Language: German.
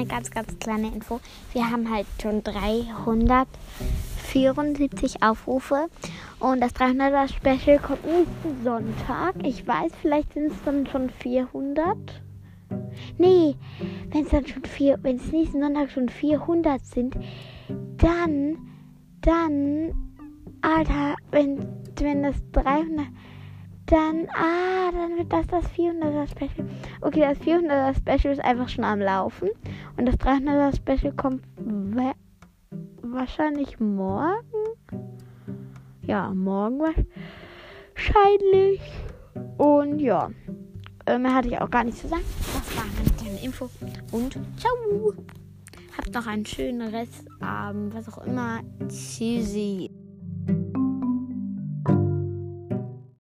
eine ganz, ganz kleine Info. Wir haben halt schon 374 Aufrufe. Und das 300er Special kommt nächsten Sonntag. Ich weiß, vielleicht sind es dann schon 400. Nee, wenn es dann schon vier, wenn es nächsten Sonntag schon 400 sind, dann, dann, Alter, wenn, wenn das 300, dann, ah, dann wird das das 400er Special. Okay, das 400er Special ist einfach schon am Laufen. Und das 300er Special kommt wahrscheinlich morgen. Ja, morgen wahrscheinlich. Und ja, äh, mehr hatte ich auch gar nicht zu sagen. Das war eine kleine Info. Und ciao. Habt noch einen schönen Restabend, was auch immer. Tschüssi.